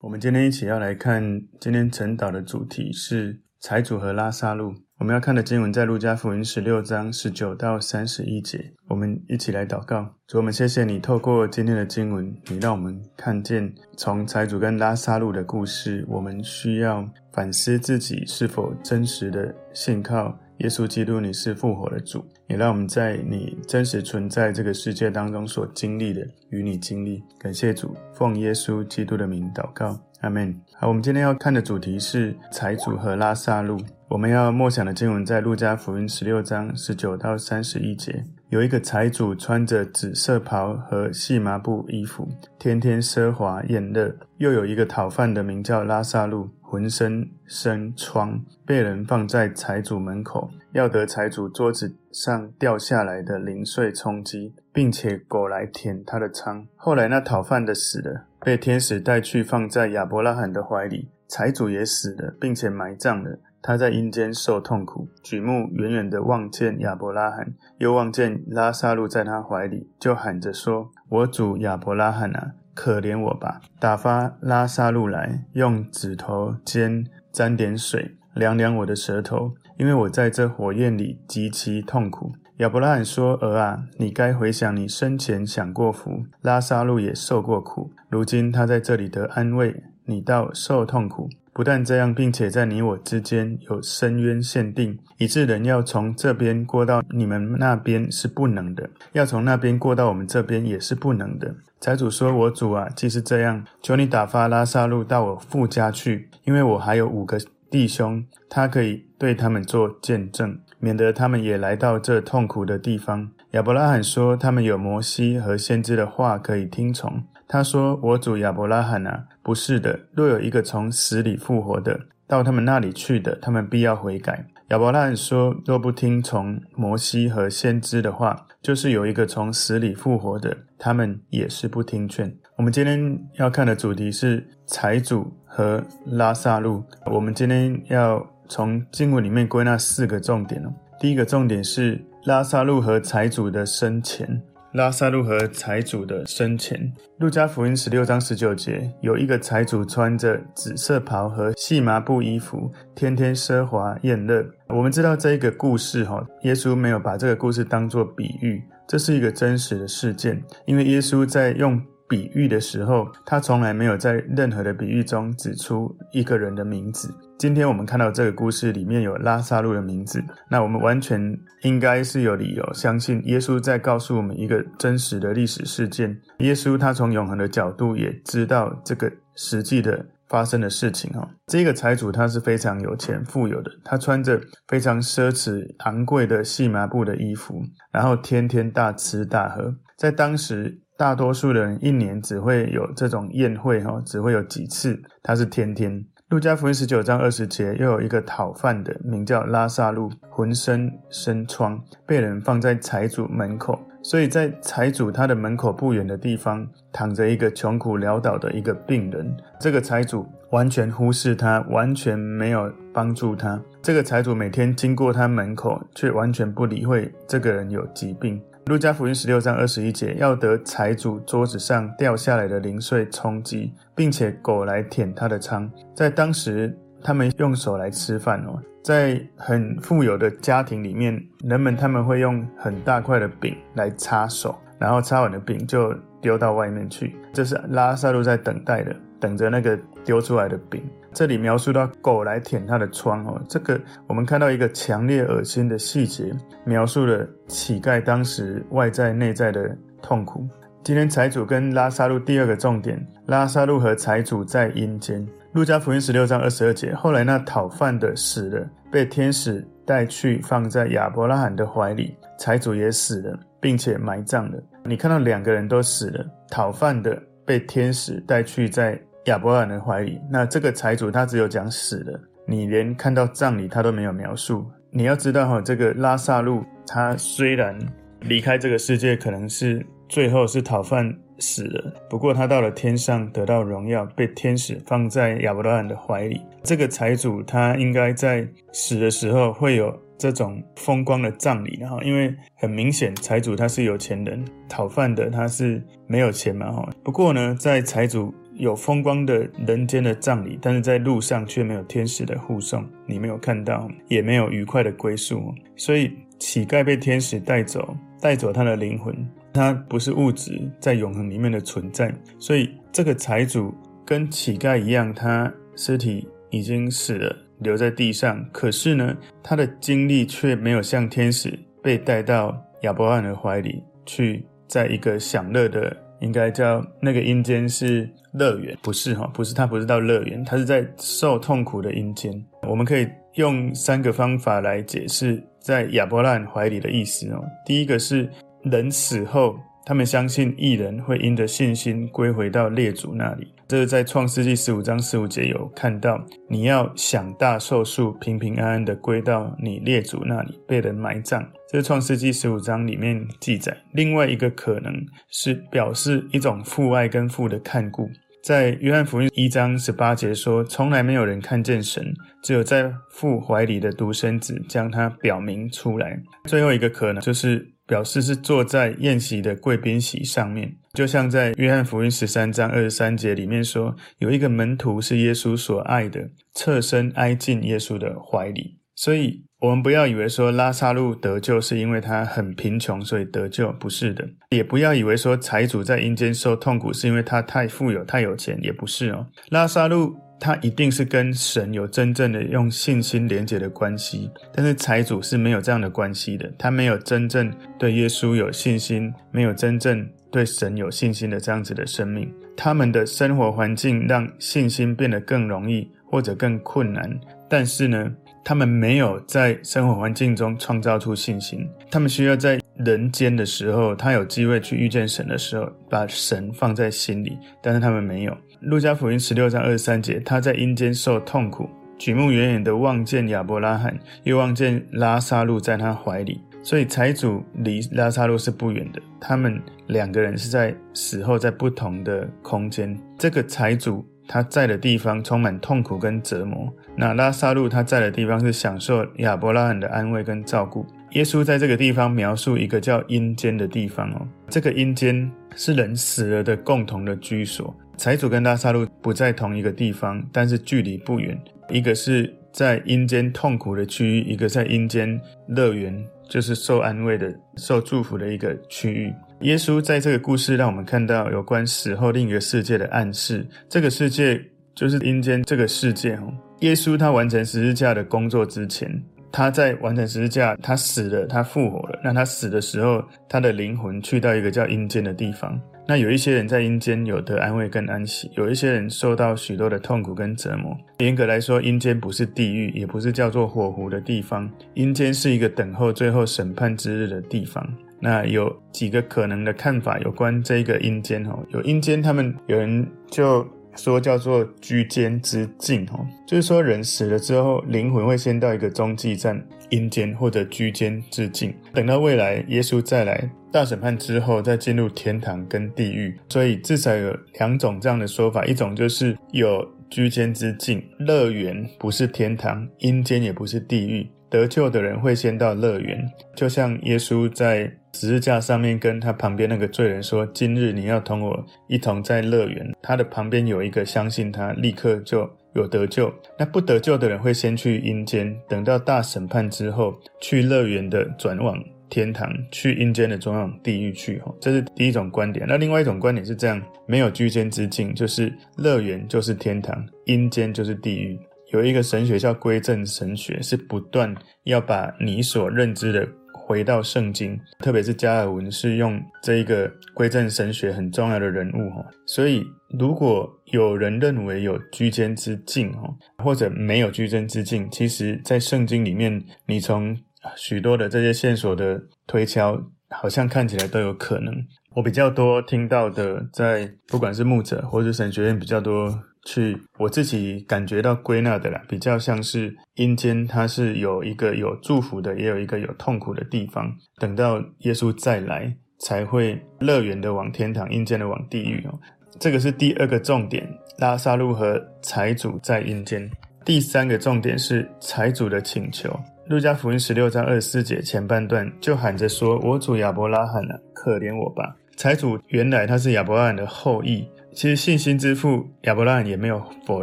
我们今天一起要来看，今天晨导的主题是财主和拉撒路。我们要看的经文在路加福音十六章十九到三十一节。我们一起来祷告，主，我们谢谢你透过今天的经文，你让我们看见从财主跟拉撒路的故事，我们需要反思自己是否真实的信靠耶稣基督，你是复活的主。也让我们在你真实存在这个世界当中所经历的，与你经历。感谢主，奉耶稣基督的名祷告，阿门。好，我们今天要看的主题是财主和拉撒路。我们要默想的经文在路加福音十六章十九到三十一节。有一个财主穿着紫色袍和细麻布衣服，天天奢华宴乐。又有一个讨饭的，名叫拉撒路，浑身生疮，被人放在财主门口，要得财主桌子上掉下来的零碎充饥，并且狗来舔他的疮。后来那讨饭的死了，被天使带去放在亚伯拉罕的怀里。财主也死了，并且埋葬了。他在阴间受痛苦，举目远远地望见亚伯拉罕，又望见拉撒路在他怀里，就喊着说：“我主亚伯拉罕啊，可怜我吧，打发拉撒路来，用指头尖沾点水，凉凉我的舌头，因为我在这火焰里极其痛苦。”亚伯拉罕说：“儿啊，你该回想你生前享过福，拉撒路也受过苦，如今他在这里得安慰，你倒受痛苦。”不但这样，并且在你我之间有深渊限定，以致人要从这边过到你们那边是不能的，要从那边过到我们这边也是不能的。财主说：“我主啊，既是这样，求你打发拉萨路到我父家去，因为我还有五个弟兄，他可以对他们做见证，免得他们也来到这痛苦的地方。”亚伯拉罕说：“他们有摩西和先知的话可以听从。”他说：“我主亚伯拉罕啊，不是的。若有一个从死里复活的，到他们那里去的，他们必要悔改。”亚伯拉罕说：“若不听从摩西和先知的话，就是有一个从死里复活的，他们也是不听劝。”我们今天要看的主题是财主和拉撒路。我们今天要从经文里面归纳四个重点哦。第一个重点是拉撒路和财主的生前。拉萨路和财主的生前，路加福音十六章十九节，有一个财主穿着紫色袍和细麻布衣服，天天奢华宴乐。我们知道这一个故事，哈，耶稣没有把这个故事当作比喻，这是一个真实的事件，因为耶稣在用比喻的时候，他从来没有在任何的比喻中指出一个人的名字。今天我们看到这个故事里面有拉撒路的名字，那我们完全应该是有理由相信耶稣在告诉我们一个真实的历史事件。耶稣他从永恒的角度也知道这个实际的发生的事情哈。这个财主他是非常有钱富有的，他穿着非常奢侈昂贵的细麻布的衣服，然后天天大吃大喝。在当时，大多数人一年只会有这种宴会哈，只会有几次，他是天天。路加福音十九章二十节，又有一个讨饭的，名叫拉萨路，浑身生疮，被人放在财主门口。所以在财主他的门口不远的地方，躺着一个穷苦潦倒的一个病人。这个财主完全忽视他，完全没有帮助他。这个财主每天经过他门口，却完全不理会这个人有疾病。路加福音十六章二十一节，要得财主桌子上掉下来的零碎充饥，并且狗来舔他的仓。在当时，他们用手来吃饭哦。在很富有的家庭里面，人们他们会用很大块的饼来擦手，然后擦完的饼就丢到外面去。这是拉撒路在等待的，等着那个丢出来的饼。这里描述到狗来舔他的疮哦，这个我们看到一个强烈恶心的细节，描述了乞丐当时外在内在的痛苦。今天财主跟拉撒路第二个重点，拉撒路和财主在阴间。路加福音十六章二十二节，后来那讨饭的死了，被天使带去放在亚伯拉罕的怀里，财主也死了，并且埋葬了。你看到两个人都死了，讨饭的被天使带去在。亚伯拉罕的怀里，那这个财主他只有讲死了，你连看到葬礼他都没有描述。你要知道哈，这个拉萨路他虽然离开这个世界，可能是最后是讨饭死了，不过他到了天上得到荣耀，被天使放在亚伯拉罕的怀里。这个财主他应该在死的时候会有这种风光的葬礼，然后，因为很明显财主他是有钱人，讨饭的他是没有钱嘛，哈。不过呢，在财主有风光的人间的葬礼，但是在路上却没有天使的护送，你没有看到，也没有愉快的归宿，所以乞丐被天使带走，带走他的灵魂，他不是物质在永恒里面的存在，所以这个财主跟乞丐一样，他尸体已经死了。留在地上，可是呢，他的经历却没有像天使被带到亚伯拉罕的怀里去，在一个享乐的，应该叫那个阴间是乐园，不是哈，不是他不是到乐园，他是在受痛苦的阴间。我们可以用三个方法来解释在亚伯拉罕怀里的意思哦。第一个是人死后。他们相信义人会因着信心归回到列祖那里，这是在创世纪十五章十五节有看到。你要享大寿数，平平安安的归到你列祖那里，被人埋葬。这是创世纪十五章里面记载。另外一个可能是表示一种父爱跟父的看顾。在约翰福音一章十八节说：“从来没有人看见神，只有在父怀里的独生子将他表明出来。”最后一个可能就是。表示是坐在宴席的贵宾席上面，就像在约翰福音十三章二十三节里面说，有一个门徒是耶稣所爱的，侧身挨进耶稣的怀里。所以，我们不要以为说拉撒路得救是因为他很贫穷，所以得救，不是的；也不要以为说财主在阴间受痛苦是因为他太富有、太有钱，也不是哦。拉撒路。他一定是跟神有真正的用信心连接的关系，但是财主是没有这样的关系的，他没有真正对耶稣有信心，没有真正对神有信心的这样子的生命。他们的生活环境让信心变得更容易或者更困难，但是呢，他们没有在生活环境中创造出信心，他们需要在人间的时候，他有机会去遇见神的时候，把神放在心里，但是他们没有。路加福音十六章二十三节，他在阴间受痛苦，举目远远的望见亚伯拉罕，又望见拉撒路在他怀里。所以财主离拉撒路是不远的，他们两个人是在死后在不同的空间。这个财主他在的地方充满痛苦跟折磨，那拉撒路他在的地方是享受亚伯拉罕的安慰跟照顾。耶稣在这个地方描述一个叫阴间的地方哦，这个阴间是人死了的共同的居所。财主跟拉撒路不在同一个地方，但是距离不远。一个是在阴间痛苦的区域，一个在阴间乐园，就是受安慰的、受祝福的一个区域。耶稣在这个故事让我们看到有关死后另一个世界的暗示。这个世界就是阴间这个世界哦。耶稣他完成十字架的工作之前，他在完成十字架，他死了，他复活了。那他死的时候，他的灵魂去到一个叫阴间的地方。那有一些人在阴间有得安慰跟安息，有一些人受到许多的痛苦跟折磨。严格来说，阴间不是地狱，也不是叫做火湖的地方。阴间是一个等候最后审判之日的地方。那有几个可能的看法有关这个阴间哦，有阴间，他们有人就。说叫做居间之境，哦，就是说人死了之后，灵魂会先到一个中继站阴间或者居间之境，等到未来耶稣再来大审判之后，再进入天堂跟地狱。所以至少有两种这样的说法，一种就是有居间之境，乐园不是天堂，阴间也不是地狱。得救的人会先到乐园，就像耶稣在十字架上面跟他旁边那个罪人说：“今日你要同我一同在乐园。”他的旁边有一个相信他，立刻就有得救。那不得救的人会先去阴间，等到大审判之后，去乐园的转往天堂，去阴间的转往地狱去。这是第一种观点。那另外一种观点是这样：没有居间之境，就是乐园就是天堂，阴间就是地狱。有一个神学叫归正神学，是不断要把你所认知的回到圣经，特别是加尔文是用这一个归正神学很重要的人物哈。所以，如果有人认为有居间之境哈，或者没有居间之境，其实在圣经里面，你从许多的这些线索的推敲，好像看起来都有可能。我比较多听到的，在不管是牧者或者神学院比较多。去我自己感觉到归纳的啦，比较像是阴间，它是有一个有祝福的，也有一个有痛苦的地方。等到耶稣再来，才会乐园的往天堂，阴间的往地狱哦。这个是第二个重点，拉撒路和财主在阴间。第三个重点是财主的请求。路加福音十六章二十四节前半段就喊着说：“我主亚伯拉罕啊，可怜我吧。”财主原来他是亚伯拉罕的后裔，其实信心之父亚伯拉罕也没有否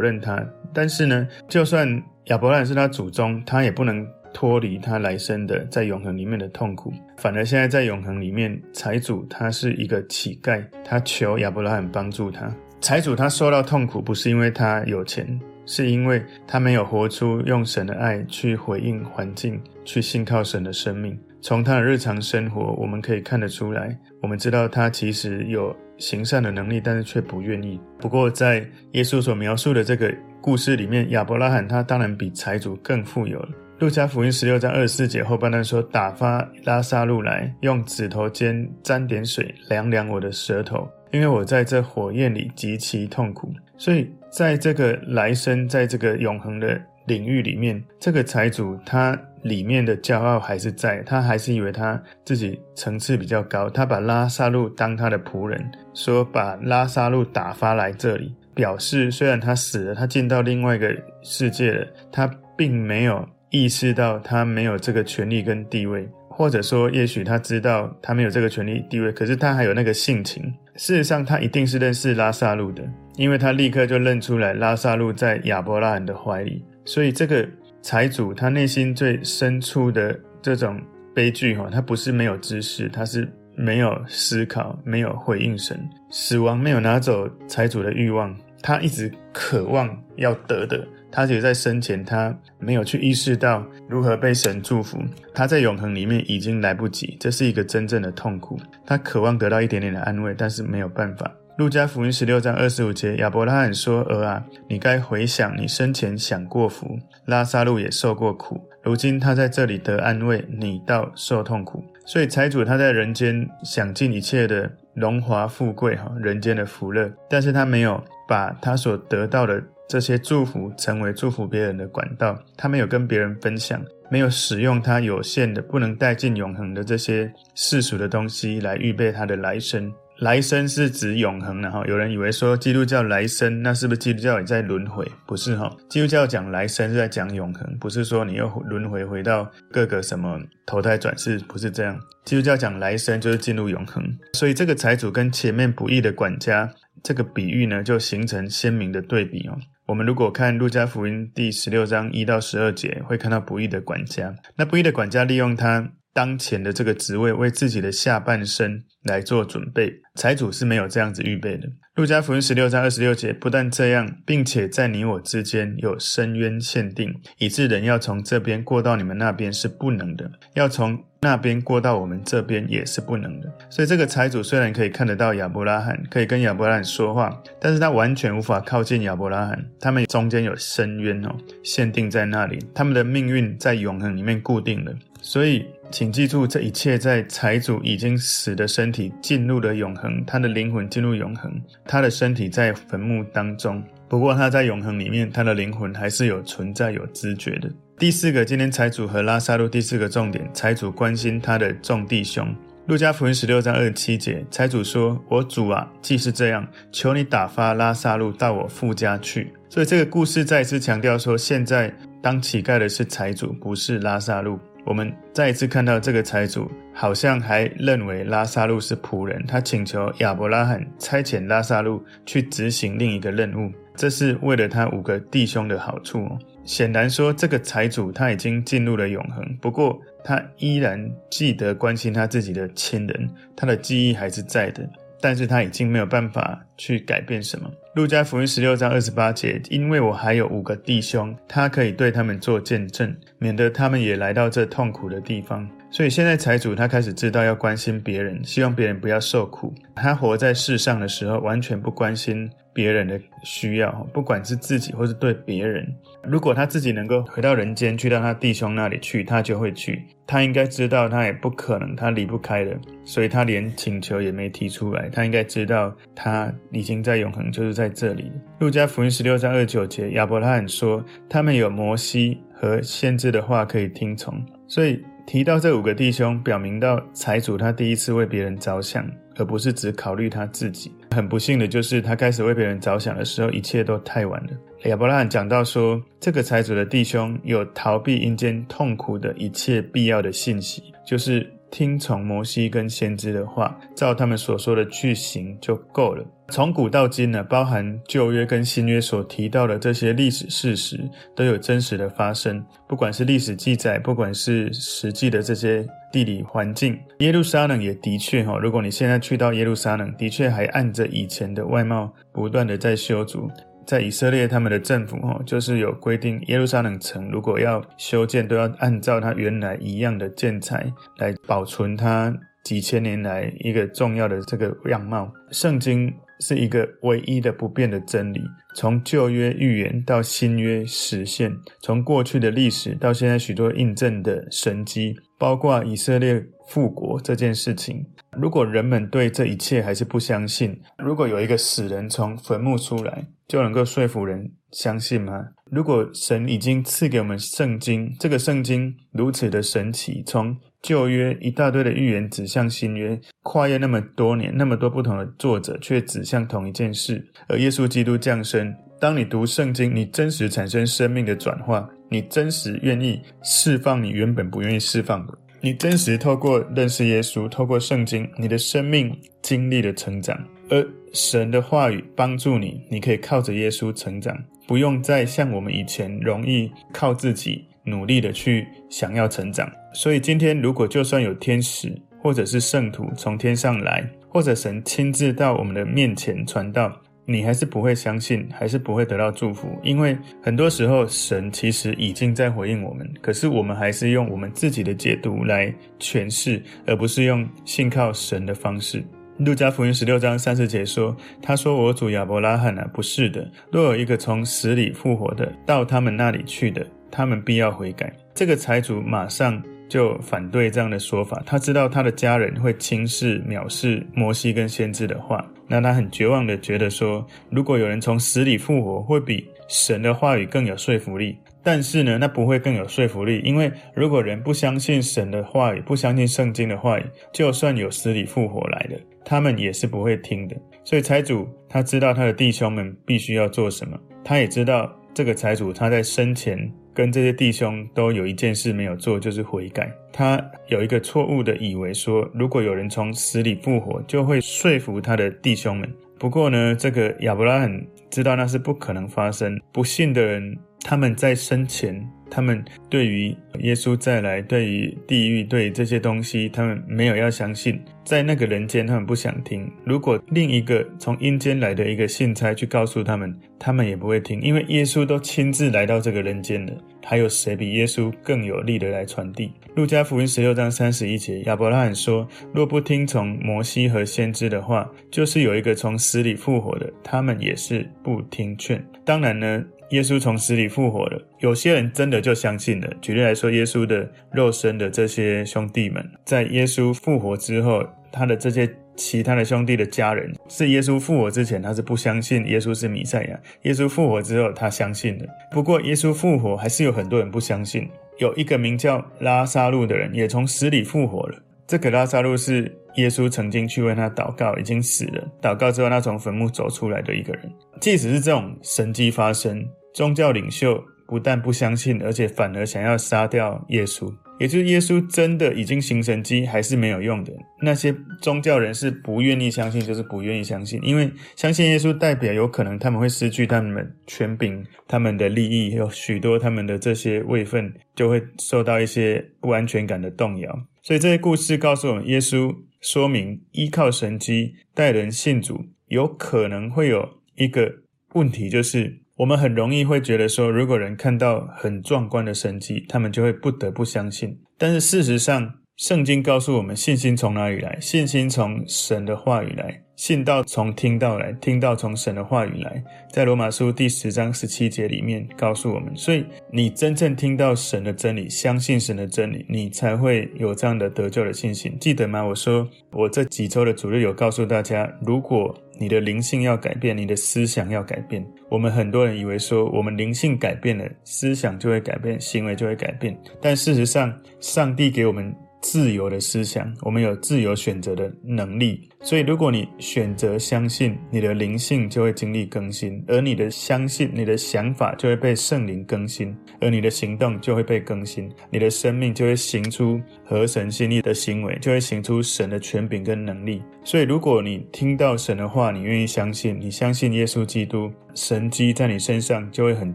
认他。但是呢，就算亚伯拉罕是他祖宗，他也不能脱离他来生的在永恒里面的痛苦。反而现在在永恒里面，财主他是一个乞丐，他求亚伯拉罕帮助他。财主他受到痛苦，不是因为他有钱。是因为他没有活出用神的爱去回应环境，去信靠神的生命。从他的日常生活，我们可以看得出来。我们知道他其实有行善的能力，但是却不愿意。不过，在耶稣所描述的这个故事里面，亚伯拉罕他当然比财主更富有了。路加福音十六章二十四节后半段说：“打发拉撒路来，用指头尖沾点水，凉凉我的舌头，因为我在这火焰里极其痛苦。”所以。在这个来生，在这个永恒的领域里面，这个财主他里面的骄傲还是在，他还是以为他自己层次比较高，他把拉萨路当他的仆人，说把拉萨路打发来这里，表示虽然他死了，他进到另外一个世界了，他并没有意识到他没有这个权利跟地位，或者说也许他知道他没有这个权利地位，可是他还有那个性情。事实上，他一定是认识拉萨路的，因为他立刻就认出来拉萨路在亚伯拉罕的怀里。所以，这个财主他内心最深处的这种悲剧，哈，他不是没有知识，他是没有思考，没有回应神。死亡没有拿走财主的欲望，他一直渴望要得的。他只有在生前，他没有去意识到如何被神祝福。他在永恒里面已经来不及，这是一个真正的痛苦。他渴望得到一点点的安慰，但是没有办法。路加福音十六章二十五节，亚伯拉罕说：“儿啊，你该回想你生前享过福，拉撒路也受过苦，如今他在这里得安慰，你倒受痛苦。”所以财主他在人间享尽一切的荣华富贵，哈，人间的福乐，但是他没有把他所得到的。这些祝福成为祝福别人的管道，他没有跟别人分享，没有使用他有限的、不能带进永恒的这些世俗的东西来预备他的来生。来生是指永恒的哈。有人以为说基督教来生，那是不是基督教也在轮回？不是哈，基督教讲来生是在讲永恒，不是说你又轮回回到各个什么投胎转世，不是这样。基督教讲来生就是进入永恒，所以这个财主跟前面不义的管家这个比喻呢，就形成鲜明的对比哦。我们如果看路加福音第十六章一到十二节，会看到不义的管家。那不义的管家利用他当前的这个职位，为自己的下半生来做准备。财主是没有这样子预备的。路加福音十六章二十六节，不但这样，并且在你我之间有深渊限定，以致人要从这边过到你们那边是不能的，要从那边过到我们这边也是不能的。所以这个财主虽然可以看得到亚伯拉罕，可以跟亚伯拉罕说话，但是他完全无法靠近亚伯拉罕。他们中间有深渊哦，限定在那里，他们的命运在永恒里面固定了。所以，请记住，这一切在财主已经死的身体进入了永恒，他的灵魂进入永恒，他的身体在坟墓当中。不过他在永恒里面，他的灵魂还是有存在、有知觉的。第四个，今天财主和拉撒路第四个重点，财主关心他的众弟兄。路加福音十六章二十七节，财主说：“我主啊，既是这样，求你打发拉撒路到我父家去。”所以这个故事再次强调说，现在当乞丐的是财主，不是拉撒路。我们再一次看到这个财主好像还认为拉撒路是仆人，他请求亚伯拉罕差遣拉撒路去执行另一个任务，这是为了他五个弟兄的好处。显然说，这个财主他已经进入了永恒，不过他依然记得关心他自己的亲人，他的记忆还是在的。但是他已经没有办法去改变什么。路加福音十六章二十八节，因为我还有五个弟兄，他可以对他们做见证，免得他们也来到这痛苦的地方。所以现在财主他开始知道要关心别人，希望别人不要受苦。他活在世上的时候，完全不关心别人的需要，不管是自己或是对别人。如果他自己能够回到人间，去到他弟兄那里去，他就会去。他应该知道，他也不可能，他离不开的，所以他连请求也没提出来。他应该知道，他已经在永恒，就是在这里。路加福音十六章二九节，亚伯拉罕说：“他们有摩西和先知的话可以听从。”所以提到这五个弟兄，表明到财主他第一次为别人着想。而不是只考虑他自己。很不幸的就是，他开始为别人着想的时候，一切都太晚了。亚伯拉罕讲到说，这个财主的弟兄有逃避阴间痛苦的一切必要的信息，就是听从摩西跟先知的话，照他们所说的去行就够了。从古到今呢，包含旧约跟新约所提到的这些历史事实，都有真实的发生。不管是历史记载，不管是实际的这些地理环境，耶路撒冷也的确哈，如果你现在去到耶路撒冷，的确还按着以前的外貌，不断的在修筑。在以色列，他们的政府哈，就是有规定，耶路撒冷城如果要修建，都要按照它原来一样的建材来保存它几千年来一个重要的这个样貌。圣经是一个唯一的不变的真理，从旧约预言到新约实现，从过去的历史到现在许多印证的神迹，包括以色列复国这件事情。如果人们对这一切还是不相信，如果有一个死人从坟墓出来，就能够说服人相信吗？如果神已经赐给我们圣经，这个圣经如此的神奇，从旧约一大堆的预言指向新约，跨越那么多年，那么多不同的作者，却指向同一件事，而耶稣基督降生。当你读圣经，你真实产生生命的转化，你真实愿意释放你原本不愿意释放的。你真实透过认识耶稣，透过圣经，你的生命经历了成长，而神的话语帮助你，你可以靠着耶稣成长，不用再像我们以前容易靠自己努力的去想要成长。所以今天，如果就算有天使或者是圣徒从天上来，或者神亲自到我们的面前传道。你还是不会相信，还是不会得到祝福，因为很多时候神其实已经在回应我们，可是我们还是用我们自己的解读来诠释，而不是用信靠神的方式。路加福音十六章三十节说：“他说我主亚伯拉罕啊，不是的，若有一个从死里复活的到他们那里去的，他们必要悔改。”这个财主马上就反对这样的说法，他知道他的家人会轻视、藐视摩西跟先知的话。那他很绝望的觉得说，如果有人从死里复活，会比神的话语更有说服力。但是呢，那不会更有说服力，因为如果人不相信神的话语，不相信圣经的话语，就算有死里复活来的，他们也是不会听的。所以财主他知道他的弟兄们必须要做什么，他也知道这个财主他在生前。跟这些弟兄都有一件事没有做，就是悔改。他有一个错误的以为说，如果有人从死里复活，就会说服他的弟兄们。不过呢，这个亚伯拉罕知道那是不可能发生。不信的人，他们在生前。他们对于耶稣再来，对于地狱，对于这些东西，他们没有要相信。在那个人间，他们不想听。如果另一个从阴间来的一个信差去告诉他们，他们也不会听，因为耶稣都亲自来到这个人间了。还有谁比耶稣更有力的来传递？路加福音十六章三十一节，亚伯拉罕说：“若不听从摩西和先知的话，就是有一个从死里复活的，他们也是不听劝。”当然呢。耶稣从死里复活了，有些人真的就相信了。举例来说，耶稣的肉身的这些兄弟们，在耶稣复活之后，他的这些其他的兄弟的家人，是耶稣复活之前，他是不相信耶稣是弥赛亚。耶稣复活之后，他相信了。不过，耶稣复活还是有很多人不相信。有一个名叫拉撒路的人，也从死里复活了。这个拉撒路是耶稣曾经去为他祷告，已经死了。祷告之后，他从坟墓走出来的一个人。即使是这种神迹发生，宗教领袖不但不相信，而且反而想要杀掉耶稣。也就是耶稣真的已经行神迹，还是没有用的。那些宗教人士不愿意相信，就是不愿意相信，因为相信耶稣代表有可能他们会失去他们权柄、他们的利益，有许多他们的这些位分就会受到一些不安全感的动摇。所以这些故事告诉我们，耶稣说明依靠神迹带人信主，有可能会有一个问题，就是我们很容易会觉得说，如果人看到很壮观的神迹，他们就会不得不相信。但是事实上，圣经告诉我们，信心从哪里来？信心从神的话语来。信道从听到来，听到从神的话语来，在罗马书第十章十七节里面告诉我们，所以你真正听到神的真理，相信神的真理，你才会有这样的得救的信心。记得吗？我说我这几周的主日有告诉大家，如果你的灵性要改变，你的思想要改变。我们很多人以为说，我们灵性改变了，思想就会改变，行为就会改变。但事实上，上帝给我们自由的思想，我们有自由选择的能力。所以，如果你选择相信，你的灵性就会经历更新，而你的相信，你的想法就会被圣灵更新，而你的行动就会被更新，你的生命就会行出合神心意的行为，就会行出神的权柄跟能力。所以，如果你听到神的话，你愿意相信，你相信耶稣基督，神迹在你身上就会很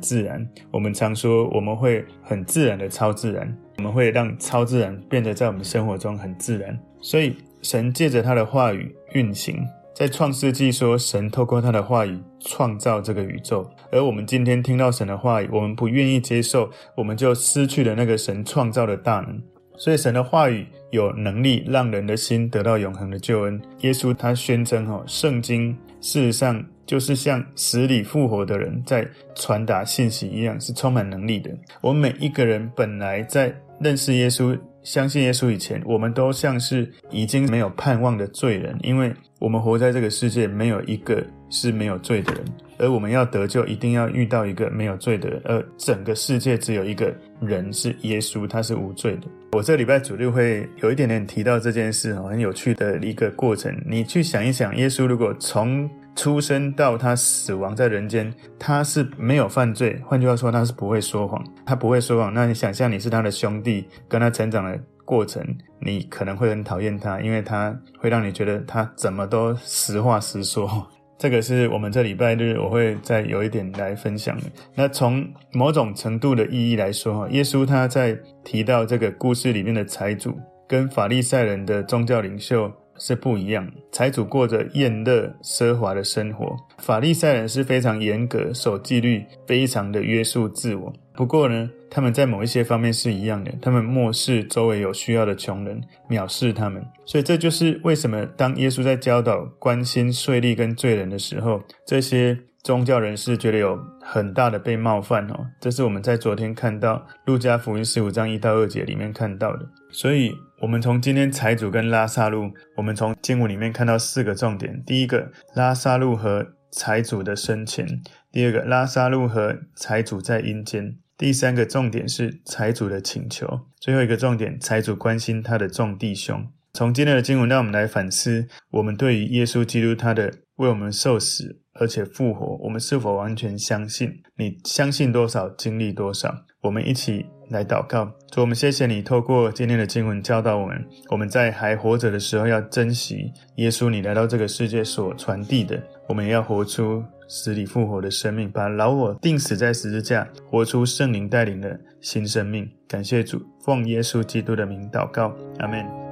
自然。我们常说，我们会很自然的超自然。我们会让超自然变得在我们生活中很自然，所以神借着他的话语运行，在创世纪说，神透过他的话语创造这个宇宙，而我们今天听到神的话语，我们不愿意接受，我们就失去了那个神创造的大能。所以神的话语有能力让人的心得到永恒的救恩。耶稣他宣称：“哦，圣经事实上就是像死里复活的人在传达信息一样，是充满能力的。我们每一个人本来在。”认识耶稣、相信耶稣以前，我们都像是已经没有盼望的罪人，因为我们活在这个世界，没有一个是没有罪的人。而我们要得救，一定要遇到一个没有罪的人。而整个世界只有一个人是耶稣，他是无罪的。我这礼拜主日会有一点点提到这件事，很有趣的一个过程。你去想一想，耶稣如果从出生到他死亡在人间，他是没有犯罪。换句话说，他是不会说谎，他不会说谎。那你想象你是他的兄弟，跟他成长的过程，你可能会很讨厌他，因为他会让你觉得他怎么都实话实说。这个是我们这礼拜日我会再有一点来分享的。那从某种程度的意义来说，耶稣他在提到这个故事里面的财主跟法利赛人的宗教领袖。是不一样。财主过着宴乐奢华的生活，法利赛人是非常严格守纪律，非常的约束自我。不过呢，他们在某一些方面是一样的，他们漠视周围有需要的穷人，藐视他们。所以这就是为什么当耶稣在教导关心税吏跟罪人的时候，这些宗教人士觉得有很大的被冒犯哦。这是我们在昨天看到路加福音十五章一到二节里面看到的。所以。我们从今天财主跟拉萨路，我们从经文里面看到四个重点：第一个，拉萨路和财主的生前；第二个，拉萨路和财主在阴间；第三个重点是财主的请求；最后一个重点，财主关心他的众弟兄。从今天的经文，让我们来反思：我们对于耶稣基督他的为我们受死而且复活，我们是否完全相信？你相信多少，经历多少？我们一起。来祷告，主，我们谢谢你透过今天的经文教导我们，我们在还活着的时候要珍惜耶稣你来到这个世界所传递的，我们也要活出死里复活的生命，把老我钉死在十字架，活出圣灵带领的新生命。感谢主，奉耶稣基督的名祷告，阿门。